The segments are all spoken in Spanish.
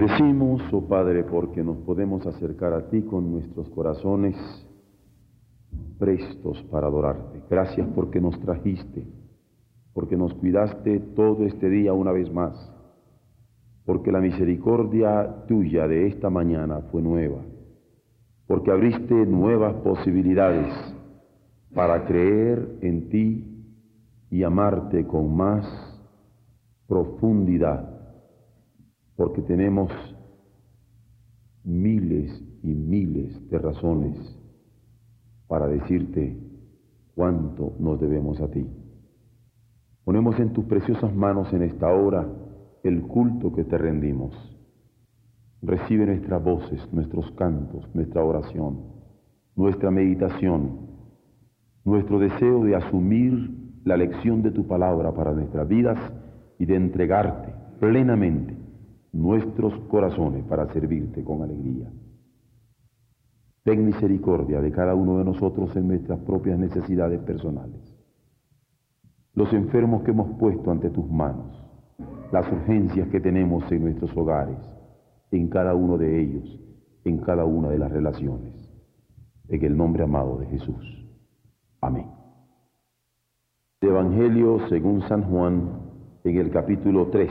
Bendecimos, oh Padre, porque nos podemos acercar a ti con nuestros corazones prestos para adorarte. Gracias porque nos trajiste, porque nos cuidaste todo este día una vez más, porque la misericordia tuya de esta mañana fue nueva, porque abriste nuevas posibilidades para creer en ti y amarte con más profundidad, porque tenemos miles y miles de razones para decirte cuánto nos debemos a ti. Ponemos en tus preciosas manos en esta hora el culto que te rendimos. Recibe nuestras voces, nuestros cantos, nuestra oración, nuestra meditación, nuestro deseo de asumir la lección de tu palabra para nuestras vidas y de entregarte plenamente nuestros corazones para servirte con alegría. Ten misericordia de cada uno de nosotros en nuestras propias necesidades personales. Los enfermos que hemos puesto ante tus manos, las urgencias que tenemos en nuestros hogares, en cada uno de ellos, en cada una de las relaciones. En el nombre amado de Jesús. Amén. Evangelio según San Juan, en el capítulo 3.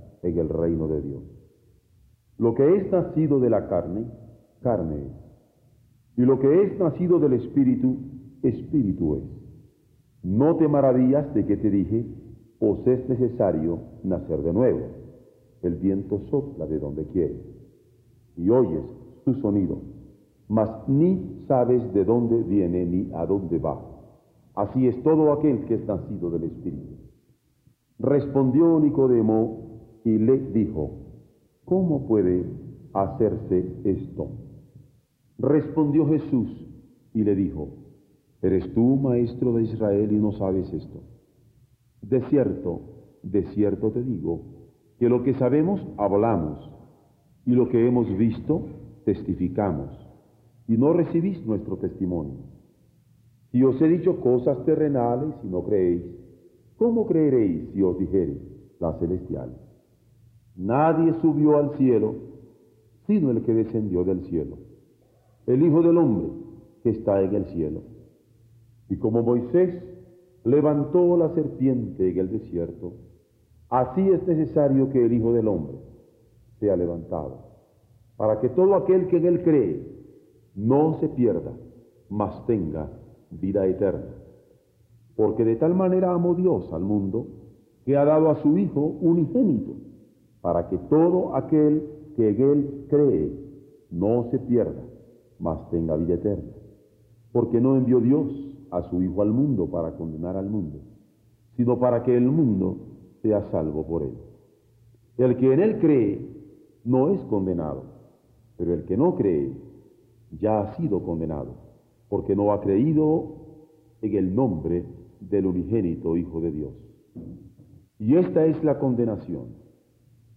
en el reino de Dios. Lo que es nacido de la carne, carne es. Y lo que es nacido del Espíritu, Espíritu es. No te maravillas de que te dije, os es necesario nacer de nuevo. El viento sopla de donde quiere y oyes su sonido, mas ni sabes de dónde viene ni a dónde va. Así es todo aquel que es nacido del Espíritu. Respondió Nicodemo y le dijo, ¿cómo puede hacerse esto? Respondió Jesús y le dijo, ¿eres tú maestro de Israel y no sabes esto? De cierto, de cierto te digo, que lo que sabemos hablamos y lo que hemos visto testificamos y no recibís nuestro testimonio. Si os he dicho cosas terrenales y no creéis, ¿cómo creeréis si os dijere las celestiales? Nadie subió al cielo, sino el que descendió del cielo, el Hijo del Hombre que está en el cielo. Y como Moisés levantó la serpiente en el desierto, así es necesario que el Hijo del Hombre sea levantado, para que todo aquel que en él cree no se pierda, mas tenga vida eterna. Porque de tal manera amó Dios al mundo que ha dado a su Hijo unigénito para que todo aquel que en él cree no se pierda, mas tenga vida eterna. Porque no envió Dios a su Hijo al mundo para condenar al mundo, sino para que el mundo sea salvo por él. El que en él cree no es condenado, pero el que no cree ya ha sido condenado, porque no ha creído en el nombre del unigénito Hijo de Dios. Y esta es la condenación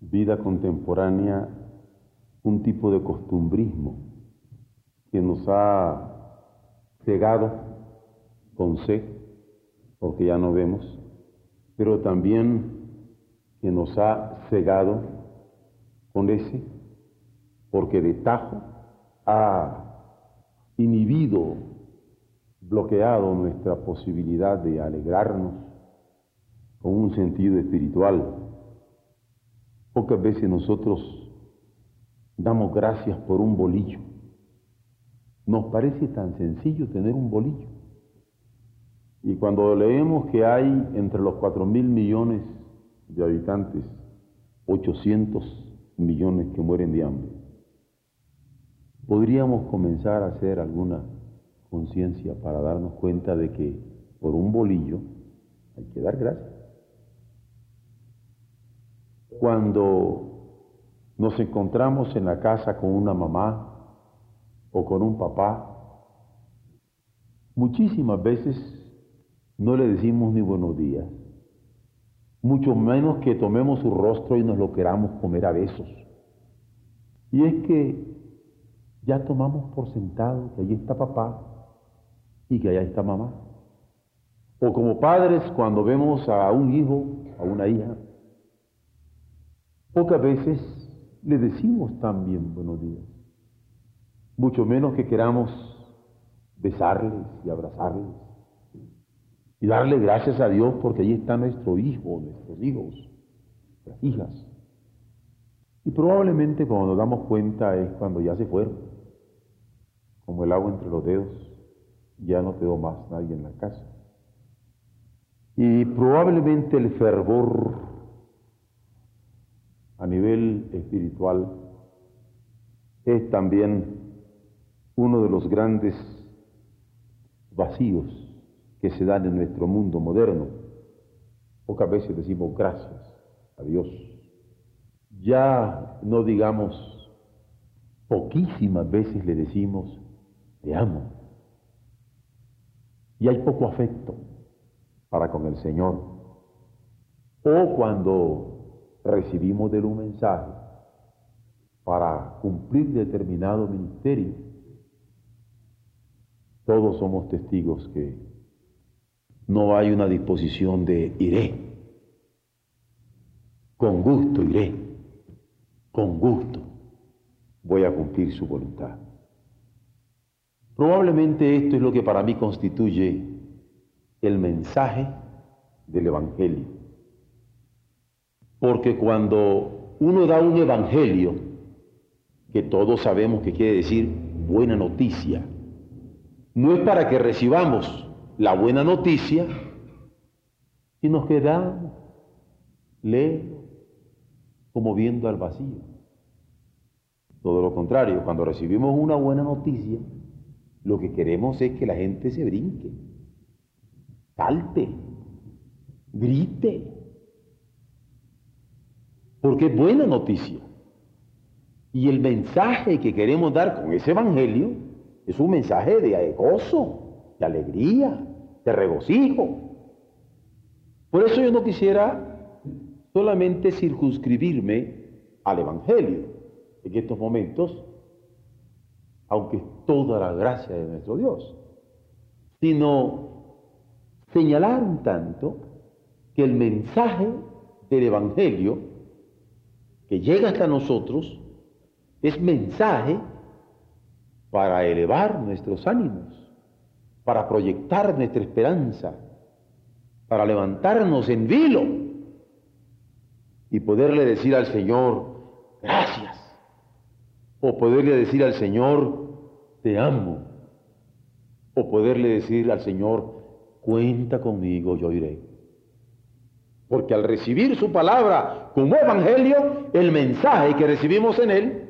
vida contemporánea un tipo de costumbrismo que nos ha cegado con C, porque ya no vemos, pero también que nos ha cegado con S, porque de tajo ha inhibido, bloqueado nuestra posibilidad de alegrarnos con un sentido espiritual. Pocas veces nosotros damos gracias por un bolillo. Nos parece tan sencillo tener un bolillo. Y cuando leemos que hay entre los cuatro mil millones de habitantes 800 millones que mueren de hambre, podríamos comenzar a hacer alguna conciencia para darnos cuenta de que por un bolillo hay que dar gracias cuando nos encontramos en la casa con una mamá o con un papá, muchísimas veces no le decimos ni buenos días, mucho menos que tomemos su rostro y nos lo queramos comer a besos. Y es que ya tomamos por sentado que allí está papá y que allá está mamá. O como padres, cuando vemos a un hijo, a una hija, Pocas veces le decimos también buenos días, mucho menos que queramos besarles y abrazarles y darle gracias a Dios porque allí está nuestro hijo, nuestros hijos, nuestras hijas. Y probablemente cuando nos damos cuenta es cuando ya se fueron, como el agua entre los dedos, ya no quedó más nadie en la casa. Y probablemente el fervor a nivel espiritual es también uno de los grandes vacíos que se dan en nuestro mundo moderno. Pocas veces decimos gracias a Dios. Ya no digamos, poquísimas veces le decimos, te amo. Y hay poco afecto para con el Señor. O cuando recibimos de él un mensaje para cumplir determinado ministerio, todos somos testigos que no hay una disposición de iré, con gusto iré, con gusto voy a cumplir su voluntad. Probablemente esto es lo que para mí constituye el mensaje del Evangelio. Porque cuando uno da un evangelio, que todos sabemos que quiere decir buena noticia, no es para que recibamos la buena noticia y nos quedamos lejos, como viendo al vacío. Todo lo contrario, cuando recibimos una buena noticia, lo que queremos es que la gente se brinque, salte, grite, porque es buena noticia. Y el mensaje que queremos dar con ese evangelio es un mensaje de gozo, de alegría, de regocijo. Por eso yo no quisiera solamente circunscribirme al evangelio en estos momentos, aunque es toda la gracia de nuestro Dios, sino señalar un tanto que el mensaje del evangelio que llega hasta nosotros es mensaje para elevar nuestros ánimos, para proyectar nuestra esperanza, para levantarnos en vilo y poderle decir al Señor, gracias, o poderle decir al Señor, te amo, o poderle decir al Señor, cuenta conmigo, yo iré. Porque al recibir su palabra como evangelio, el mensaje que recibimos en él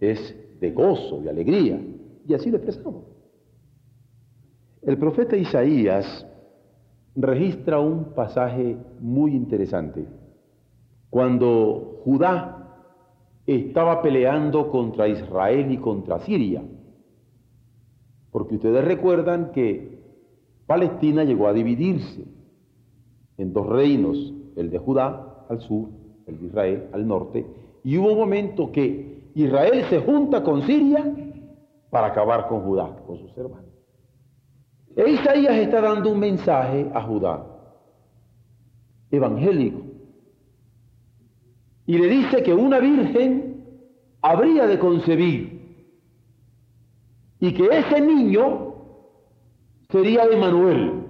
es de gozo, de alegría. Y así lo expresamos. El profeta Isaías registra un pasaje muy interesante. Cuando Judá estaba peleando contra Israel y contra Siria. Porque ustedes recuerdan que Palestina llegó a dividirse en dos reinos, el de Judá al sur, el de Israel al norte, y hubo un momento que Israel se junta con Siria para acabar con Judá, con sus hermanos. E Isaías está dando un mensaje a Judá, evangélico, y le dice que una virgen habría de concebir y que ese niño sería Emanuel.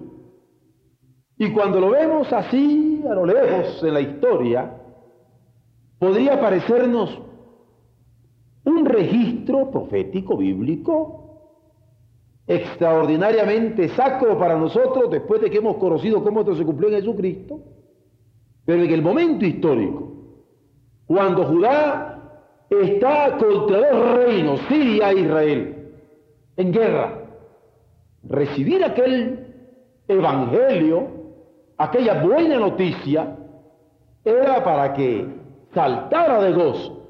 Y cuando lo vemos así, a lo lejos en la historia, podría parecernos un registro profético bíblico extraordinariamente sacro para nosotros después de que hemos conocido cómo esto se cumplió en Jesucristo, pero en el momento histórico, cuando Judá está contra dos reinos, Siria e Israel, en guerra, recibir aquel evangelio, aquella buena noticia, era para que saltara de gozo,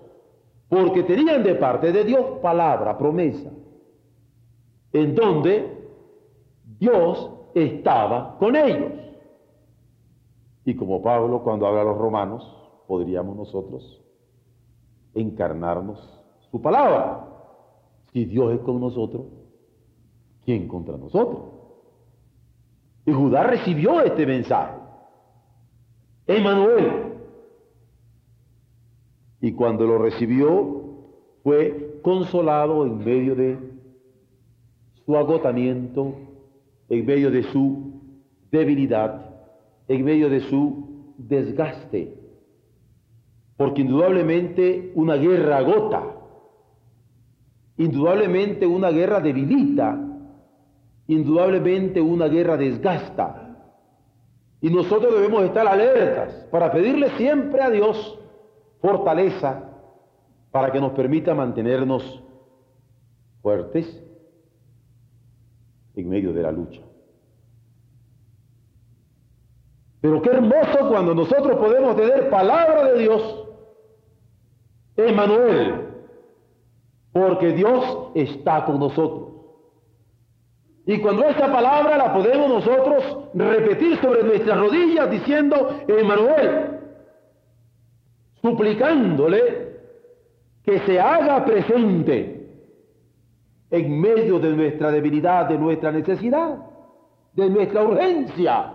porque tenían de parte de Dios palabra, promesa, en donde Dios estaba con ellos. Y como Pablo cuando habla a los romanos, podríamos nosotros encarnarnos su palabra. Si Dios es con nosotros, ¿quién contra nosotros? Y Judá recibió este mensaje. Emanuel. Y cuando lo recibió, fue consolado en medio de su agotamiento, en medio de su debilidad, en medio de su desgaste. Porque indudablemente una guerra agota, indudablemente una guerra debilita, indudablemente una guerra desgasta. Y nosotros debemos estar alertas para pedirle siempre a Dios fortaleza para que nos permita mantenernos fuertes en medio de la lucha. Pero qué hermoso cuando nosotros podemos tener palabra de Dios, Emanuel, porque Dios está con nosotros. Y cuando esa palabra la podemos nosotros repetir sobre nuestras rodillas diciendo, Emanuel, suplicándole que se haga presente en medio de nuestra debilidad, de nuestra necesidad, de nuestra urgencia.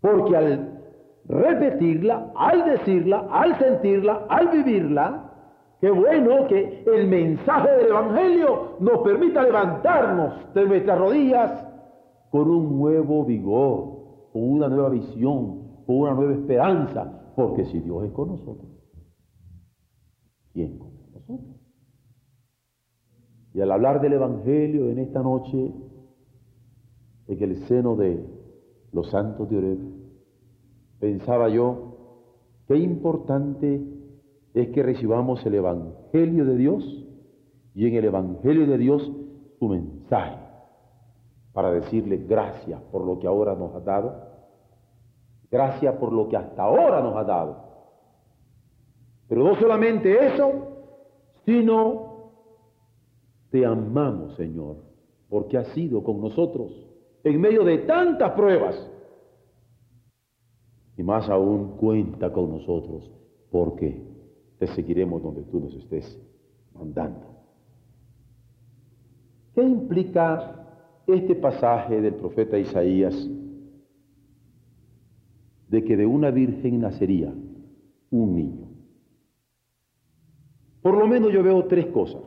Porque al repetirla, al decirla, al sentirla, al vivirla, qué bueno que el mensaje del Evangelio nos permita levantarnos de nuestras rodillas con un nuevo vigor, con una nueva visión, con una nueva esperanza, porque si Dios es con nosotros, ¿quién con nosotros? Y al hablar del Evangelio en esta noche, en el seno de los santos de Oreb, pensaba yo, qué importante es que recibamos el Evangelio de Dios y en el Evangelio de Dios su mensaje para decirle gracias por lo que ahora nos ha dado, gracias por lo que hasta ahora nos ha dado. Pero no solamente eso, sino te amamos, Señor, porque has sido con nosotros en medio de tantas pruebas. Y más aún cuenta con nosotros porque te seguiremos donde tú nos estés mandando. ¿Qué implica este pasaje del profeta Isaías de que de una virgen nacería un niño? Por lo menos yo veo tres cosas.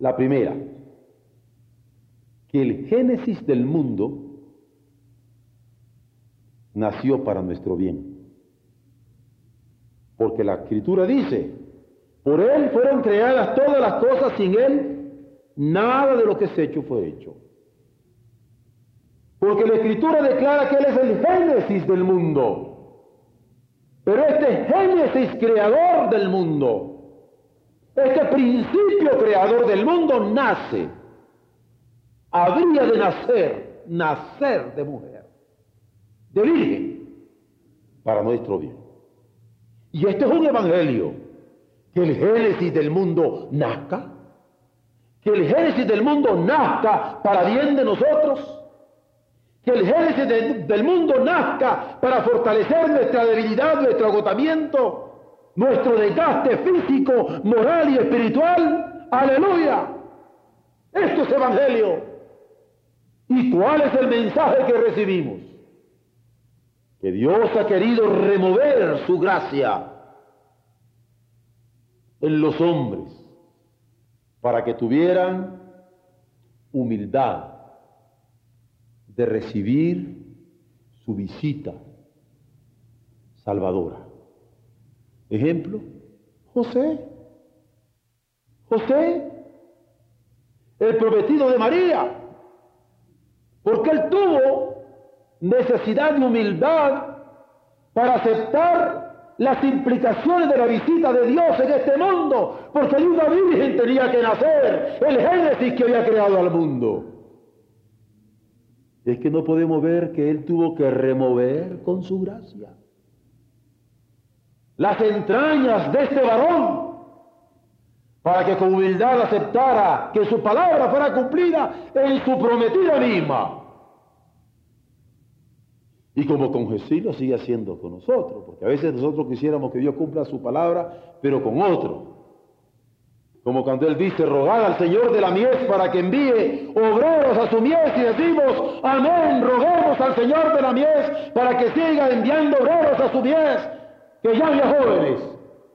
La primera, que el génesis del mundo nació para nuestro bien. Porque la escritura dice, por Él fueron creadas todas las cosas, sin Él nada de lo que es hecho fue hecho. Porque la escritura declara que Él es el génesis del mundo. Pero este génesis creador del mundo, este principio creador del mundo nace, habría de nacer, nacer de mujer, de virgen, para nuestro bien. Y este es un evangelio, que el génesis del mundo nazca, que el génesis del mundo nazca para bien de nosotros, que el génesis del mundo nazca para fortalecer nuestra debilidad, nuestro agotamiento, nuestro desgaste físico, moral y espiritual. Aleluya. Esto es evangelio. ¿Y cuál es el mensaje que recibimos? Que Dios ha querido remover su gracia en los hombres para que tuvieran humildad de recibir su visita salvadora. Ejemplo, José. José, el prometido de María, porque él tuvo necesidad de humildad para aceptar las implicaciones de la visita de Dios en este mundo, porque de una virgen tenía que nacer el Génesis que había creado al mundo es que no podemos ver que Él tuvo que remover con su gracia las entrañas de este varón para que con humildad aceptara que su palabra fuera cumplida en su prometida misma. Y como con Jesús lo sigue haciendo con nosotros, porque a veces nosotros quisiéramos que Dios cumpla su palabra, pero con otro. Como cuando Él dice, rogad al Señor de la mies para que envíe obreros a su mies y decimos, amén, roguemos al Señor de la mies para que siga enviando obreros a su mies, que llame a jóvenes,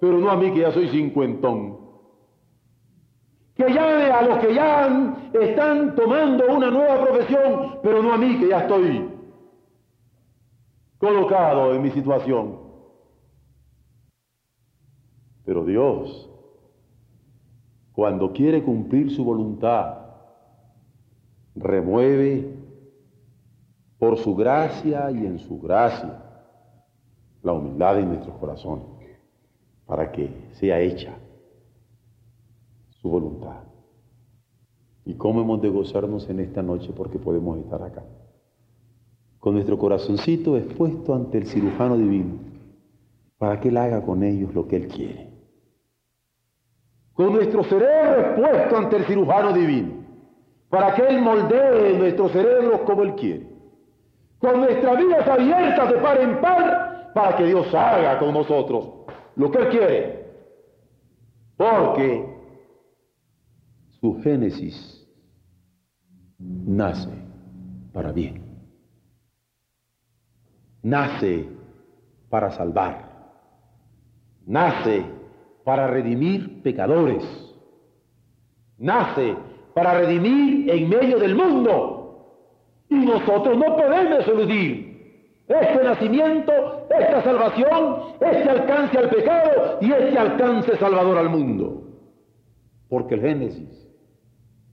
pero no a mí que ya soy cincuentón. Que llame a los que ya están tomando una nueva profesión, pero no a mí que ya estoy colocado en mi situación. Pero Dios cuando quiere cumplir su voluntad, remueve por su gracia y en su gracia la humildad en nuestros corazones para que sea hecha su voluntad. ¿Y cómo hemos de gozarnos en esta noche porque podemos estar acá? Con nuestro corazoncito expuesto ante el cirujano divino para que Él haga con ellos lo que Él quiere con nuestro cerebro expuesto ante el cirujano divino, para que Él moldee nuestros cerebros como Él quiere, con nuestras vidas abiertas de par en par, para que Dios haga con nosotros lo que Él quiere, porque su génesis nace para bien, nace para salvar, nace para redimir pecadores. Nace para redimir en medio del mundo. Y nosotros no podemos eludir este nacimiento, esta salvación, este alcance al pecado y este alcance salvador al mundo. Porque el Génesis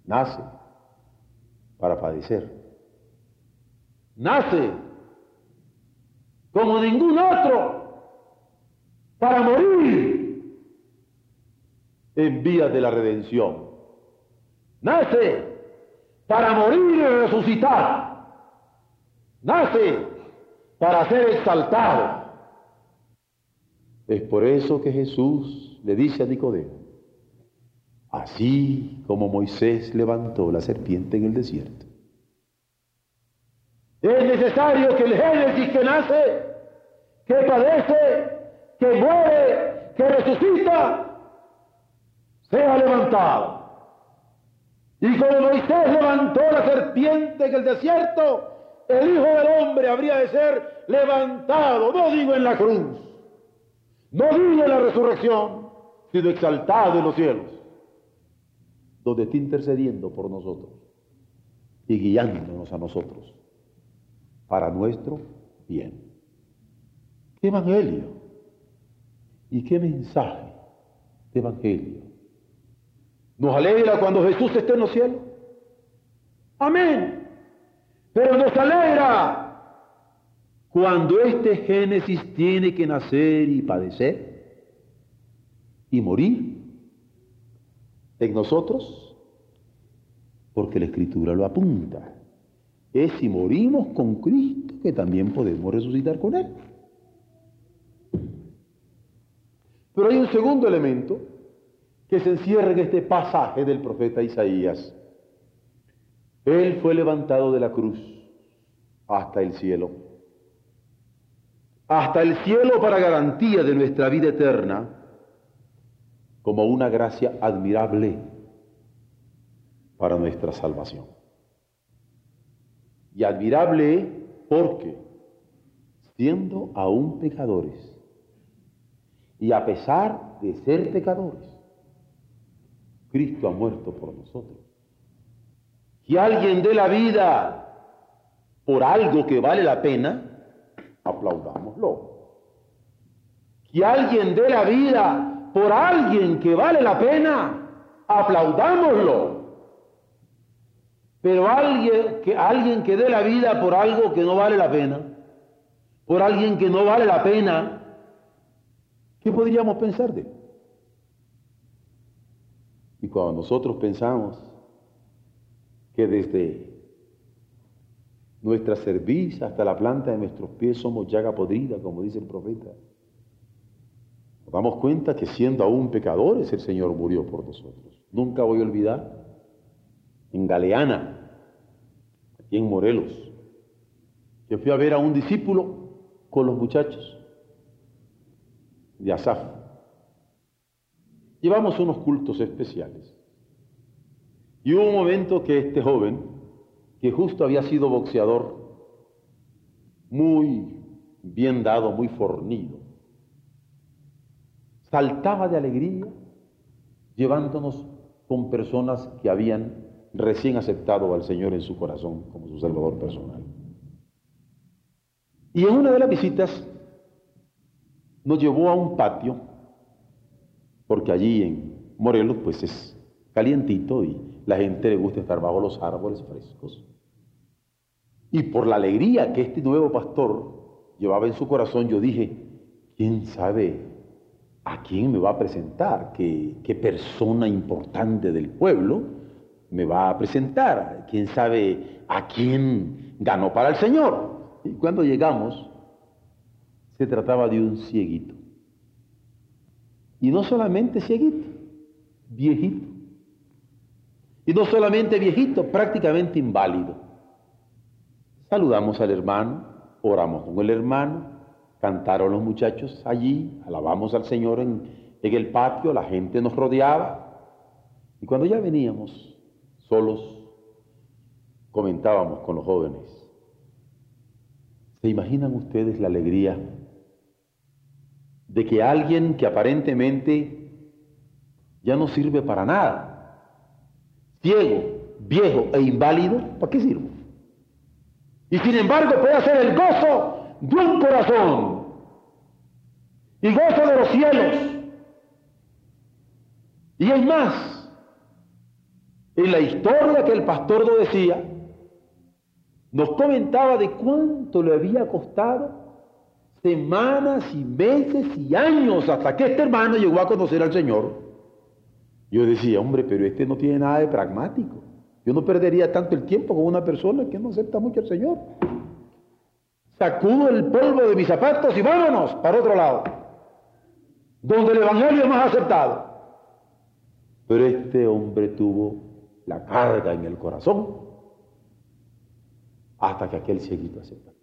nace para padecer. Nace como ningún otro para morir en vías de la redención. Nace para morir y resucitar. Nace para ser exaltado. Es por eso que Jesús le dice a Nicodemo, así como Moisés levantó la serpiente en el desierto. Es necesario que el Génesis que nace, que padece, que muere, que resucita, sea levantado. Y como Moisés levantó la serpiente en el desierto, el Hijo del Hombre habría de ser levantado, no digo en la cruz, no digo en la resurrección, sino exaltado en los cielos, donde está intercediendo por nosotros y guiándonos a nosotros para nuestro bien. ¿Qué evangelio? ¿Y qué mensaje de evangelio? Nos alegra cuando Jesús esté en los cielos. Amén. Pero nos alegra cuando este Génesis tiene que nacer y padecer y morir en nosotros, porque la Escritura lo apunta. Es si morimos con Cristo que también podemos resucitar con Él. Pero hay un segundo elemento que se encierra en este pasaje del profeta Isaías. Él fue levantado de la cruz hasta el cielo. Hasta el cielo para garantía de nuestra vida eterna, como una gracia admirable para nuestra salvación. Y admirable porque, siendo aún pecadores, y a pesar de ser pecadores, Cristo ha muerto por nosotros. Que alguien dé la vida por algo que vale la pena, aplaudámoslo. Que alguien dé la vida por alguien que vale la pena, aplaudámoslo. Pero alguien que, alguien que dé la vida por algo que no vale la pena, por alguien que no vale la pena, ¿qué podríamos pensar de él? Y cuando nosotros pensamos que desde nuestra cerviz hasta la planta de nuestros pies somos llaga podrida, como dice el profeta, nos damos cuenta que siendo aún pecadores el Señor murió por nosotros. Nunca voy a olvidar en Galeana, aquí en Morelos, que fui a ver a un discípulo con los muchachos de Asaf. Llevamos unos cultos especiales. Y hubo un momento que este joven, que justo había sido boxeador, muy bien dado, muy fornido, saltaba de alegría llevándonos con personas que habían recién aceptado al Señor en su corazón como su Salvador personal. Y en una de las visitas nos llevó a un patio porque allí en Morelos pues es calientito y la gente le gusta estar bajo los árboles frescos. Y por la alegría que este nuevo pastor llevaba en su corazón, yo dije, ¿quién sabe a quién me va a presentar? ¿Qué, qué persona importante del pueblo me va a presentar? ¿Quién sabe a quién ganó para el Señor? Y cuando llegamos, se trataba de un cieguito. Y no solamente cieguito, viejito. Y no solamente viejito, prácticamente inválido. Saludamos al hermano, oramos con el hermano, cantaron los muchachos allí, alabamos al Señor en, en el patio, la gente nos rodeaba. Y cuando ya veníamos solos, comentábamos con los jóvenes. ¿Se imaginan ustedes la alegría de que alguien que aparentemente ya no sirve para nada, ciego, viejo e inválido, ¿para qué sirve? Y sin embargo puede ser el gozo de un corazón y gozo de los cielos. Y es más, en la historia que el pastor nos decía, nos comentaba de cuánto le había costado semanas y meses y años hasta que este hermano llegó a conocer al Señor. Yo decía, hombre, pero este no tiene nada de pragmático. Yo no perdería tanto el tiempo con una persona que no acepta mucho al Señor. Sacudo el polvo de mis zapatos y vámonos para otro lado, donde el Evangelio es más aceptado. Pero este hombre tuvo la carga en el corazón hasta que aquel cieguito aceptó.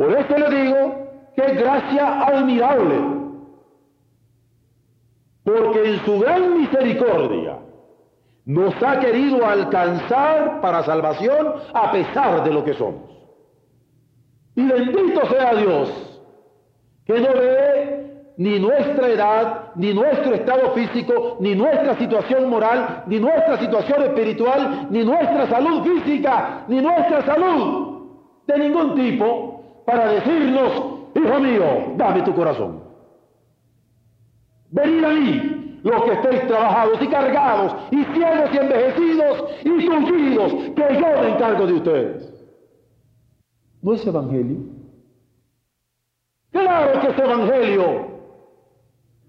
Por eso le digo que gracia admirable, porque en su gran misericordia nos ha querido alcanzar para salvación a pesar de lo que somos. Y bendito sea Dios, que no ve ni nuestra edad, ni nuestro estado físico, ni nuestra situación moral, ni nuestra situación espiritual, ni nuestra salud física, ni nuestra salud de ningún tipo, para decirnos, hijo mío, dame tu corazón. Venid a mí, los que estéis trabajados y cargados y ciegos y envejecidos y tullidos, que yo me encargo de ustedes. ¿No es evangelio? Claro que es evangelio.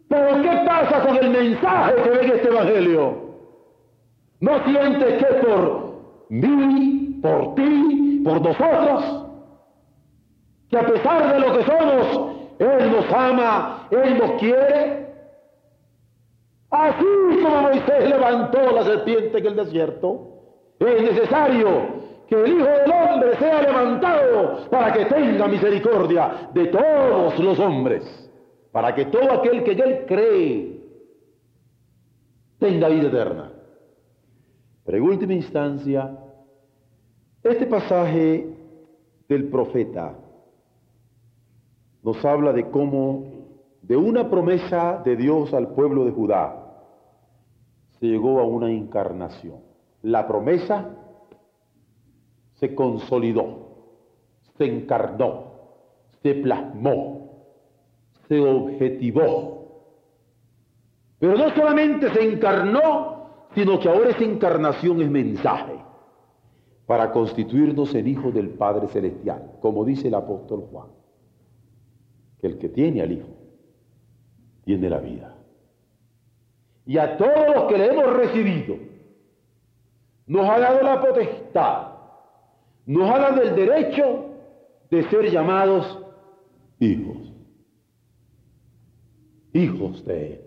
Pero ¿qué pasa con el mensaje que ve este evangelio? ¿No sientes que por mí, por ti, por nosotros, que a pesar de lo que somos, Él nos ama, Él nos quiere? Así como Moisés levantó la serpiente en el desierto, es necesario que el Hijo del Hombre sea levantado para que tenga misericordia de todos los hombres, para que todo aquel que en él cree tenga vida eterna. Pero en última instancia, este pasaje del profeta nos habla de cómo de una promesa de Dios al pueblo de Judá se llegó a una encarnación. La promesa se consolidó, se encarnó, se plasmó, se objetivó. Pero no solamente se encarnó, sino que ahora esa encarnación es mensaje para constituirnos en hijos del Padre Celestial, como dice el apóstol Juan, que el que tiene al Hijo tiene la vida. Y a todos los que le hemos recibido, nos ha dado la potestad nos ha dado el derecho de ser llamados hijos. Hijos de Él.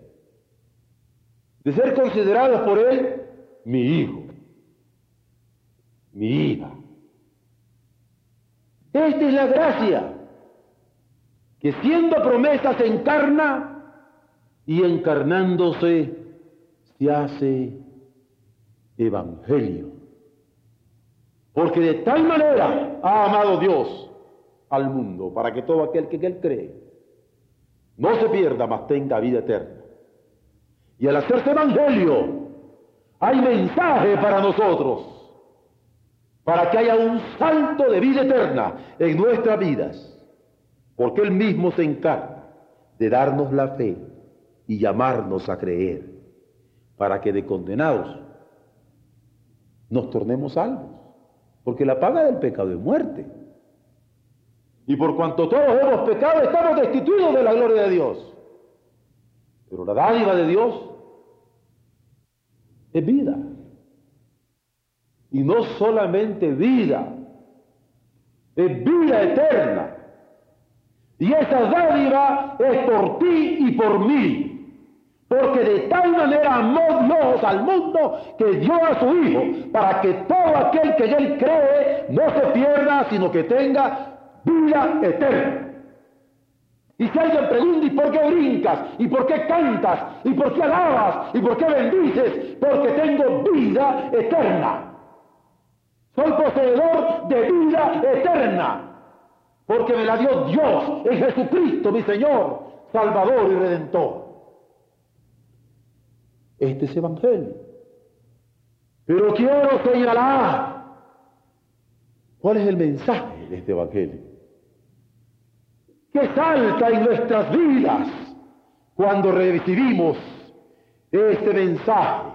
De ser considerados por Él mi hijo, mi hija. Esta es la gracia que siendo promesa se encarna y encarnándose se hace evangelio. Porque de tal manera ha amado Dios al mundo para que todo aquel que él cree no se pierda, mas tenga vida eterna. Y al hacerse evangelio, hay mensaje para nosotros, para que haya un salto de vida eterna en nuestras vidas, porque Él mismo se encarga de darnos la fe y llamarnos a creer, para que de condenados nos tornemos salvos. Porque la paga del pecado es muerte. Y por cuanto todos hemos pecado, estamos destituidos de la gloria de Dios. Pero la dádiva de Dios es vida. Y no solamente vida, es vida eterna. Y esa dádiva es por ti y por mí. Porque de tal manera amó Dios al mundo que dio a su Hijo, para que todo aquel que él cree no se pierda, sino que tenga vida eterna. Y si alguien pregunta, ¿y por qué brincas? ¿Y por qué cantas? ¿Y por qué alabas? ¿Y por qué bendices? Porque tengo vida eterna. Soy poseedor de vida eterna. Porque me la dio Dios en Jesucristo, mi Señor, Salvador y Redentor. Este es Evangelio. Pero quiero señalar cuál es el mensaje de este Evangelio. ¿Qué salta en nuestras vidas cuando recibimos este mensaje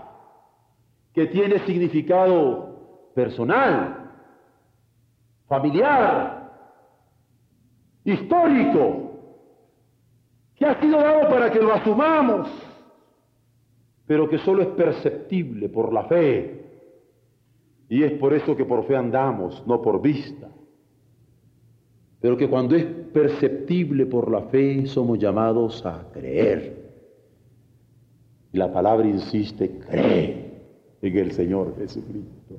que tiene significado personal, familiar, histórico, que ha sido dado para que lo asumamos pero que solo es perceptible por la fe. Y es por eso que por fe andamos, no por vista. Pero que cuando es perceptible por la fe, somos llamados a creer. Y la palabra insiste, cree en el Señor Jesucristo.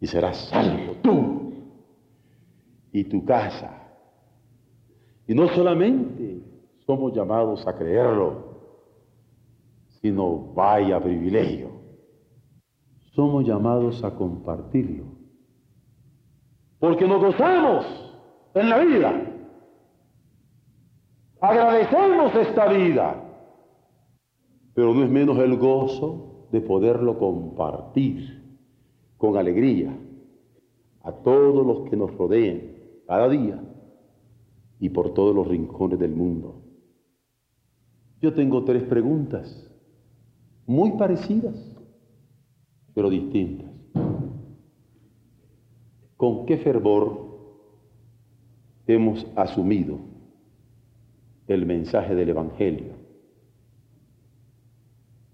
Y serás salvo tú y tu casa. Y no solamente somos llamados a creerlo, sino vaya privilegio. Somos llamados a compartirlo. Porque nos gozamos en la vida. Agradecemos esta vida. Pero no es menos el gozo de poderlo compartir con alegría a todos los que nos rodeen cada día y por todos los rincones del mundo. Yo tengo tres preguntas muy parecidas, pero distintas. ¿Con qué fervor hemos asumido el mensaje del Evangelio?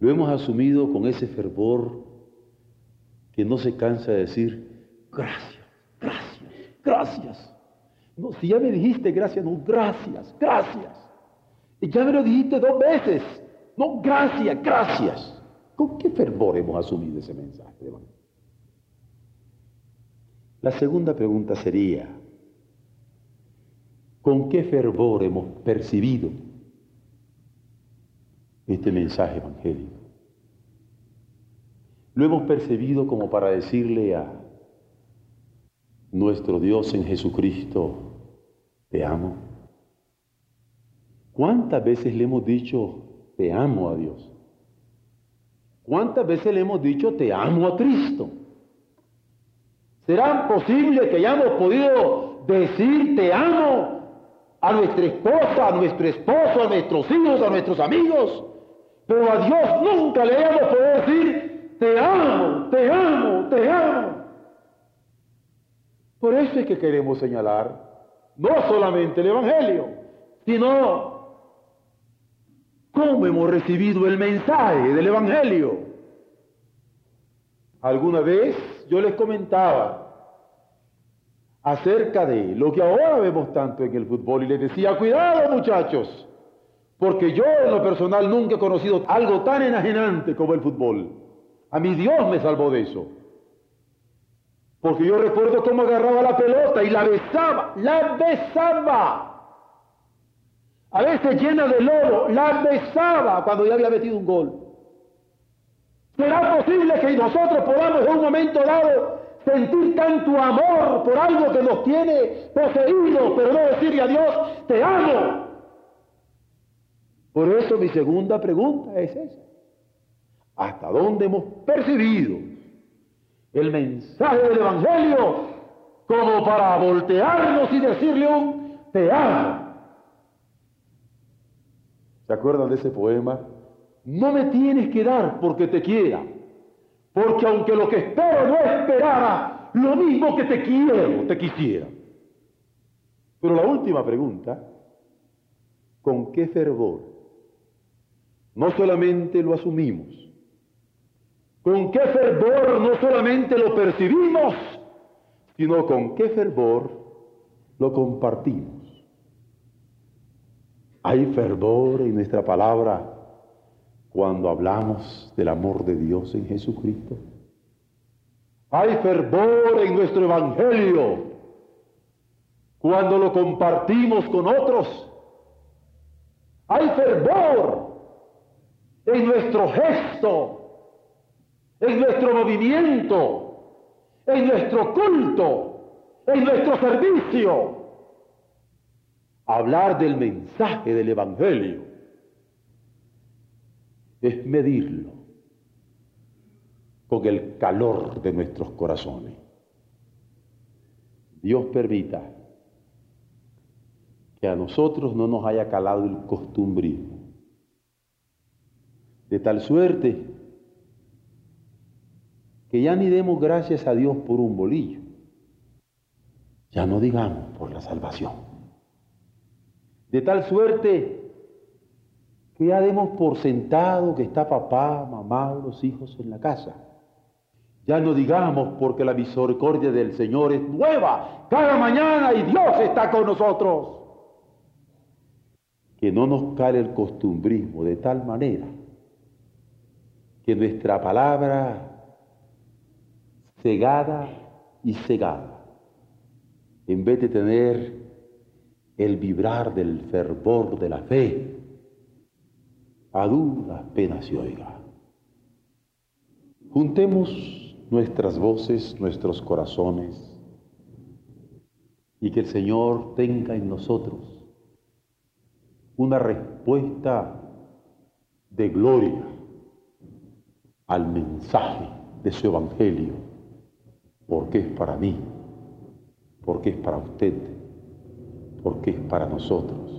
Lo hemos asumido con ese fervor que no se cansa de decir, gracias, gracias, gracias. No, si ya me dijiste gracias, no, gracias, gracias. Y ya me lo dijiste dos veces. No, gracias, gracias. ¿Con qué fervor hemos asumido ese mensaje de La segunda pregunta sería, ¿con qué fervor hemos percibido este mensaje evangélico? Lo hemos percibido como para decirle a nuestro Dios en Jesucristo, te amo. ¿Cuántas veces le hemos dicho, te amo a Dios? ¿Cuántas veces le hemos dicho, te amo a Cristo? ¿Será posible que hayamos podido decir, te amo a nuestra esposa, a nuestro esposo, a nuestros hijos, a nuestros amigos? Pero a Dios nunca le hemos podido decir, te amo, te amo, te amo. Por eso es que queremos señalar no solamente el Evangelio, sino cómo hemos recibido el mensaje del Evangelio. Alguna vez yo les comentaba acerca de lo que ahora vemos tanto en el fútbol y les decía, cuidado muchachos, porque yo en lo personal nunca he conocido algo tan enajenante como el fútbol. A mi Dios me salvó de eso. Porque yo recuerdo cómo agarraba la pelota y la besaba, la besaba. A veces llena de lodo, la besaba cuando ya había metido un gol. ¿Será posible que nosotros podamos en un momento dado sentir tanto amor por algo que nos tiene poseídos, pero no decirle a Dios, te amo? Por eso mi segunda pregunta es esa. ¿Hasta dónde hemos percibido el mensaje del Evangelio como para voltearnos y decirle un te amo. ¿Se acuerdan de ese poema? No me tienes que dar porque te quiera, porque aunque lo que espero no esperara, lo mismo que te quiero, te quisiera. Pero la última pregunta, ¿con qué fervor? No solamente lo asumimos, con qué fervor no solamente lo percibimos, sino con qué fervor lo compartimos. Hay fervor en nuestra palabra cuando hablamos del amor de Dios en Jesucristo. Hay fervor en nuestro Evangelio cuando lo compartimos con otros. Hay fervor en nuestro gesto en nuestro movimiento, en nuestro culto, en nuestro servicio. Hablar del mensaje del Evangelio es medirlo con el calor de nuestros corazones. Dios permita que a nosotros no nos haya calado el costumbrismo, de tal suerte que ya ni demos gracias a Dios por un bolillo, ya no digamos por la salvación. De tal suerte que ya demos por sentado que está papá, mamá los hijos en la casa. Ya no digamos porque la misericordia del Señor es nueva cada mañana y Dios está con nosotros. Que no nos cale el costumbrismo de tal manera que nuestra palabra cegada y cegada, en vez de tener el vibrar del fervor de la fe, a duras penas se oiga. Juntemos nuestras voces, nuestros corazones, y que el Señor tenga en nosotros una respuesta de gloria al mensaje de su Evangelio porque es para mí, porque es para usted, porque es para nosotros.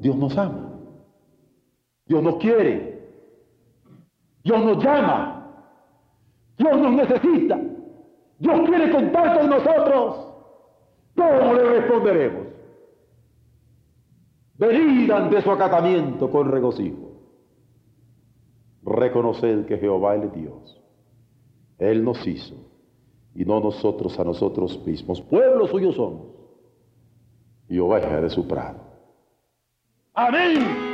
Dios nos ama, Dios nos quiere, Dios nos llama. Dios nos necesita. Dios quiere contar con nosotros. ¿Cómo le responderemos? Venid ante su acatamiento con regocijo. Reconoced que Jehová es Dios. Él nos hizo y no nosotros a nosotros mismos. Pueblo suyo somos y oveja de su prado. Amén.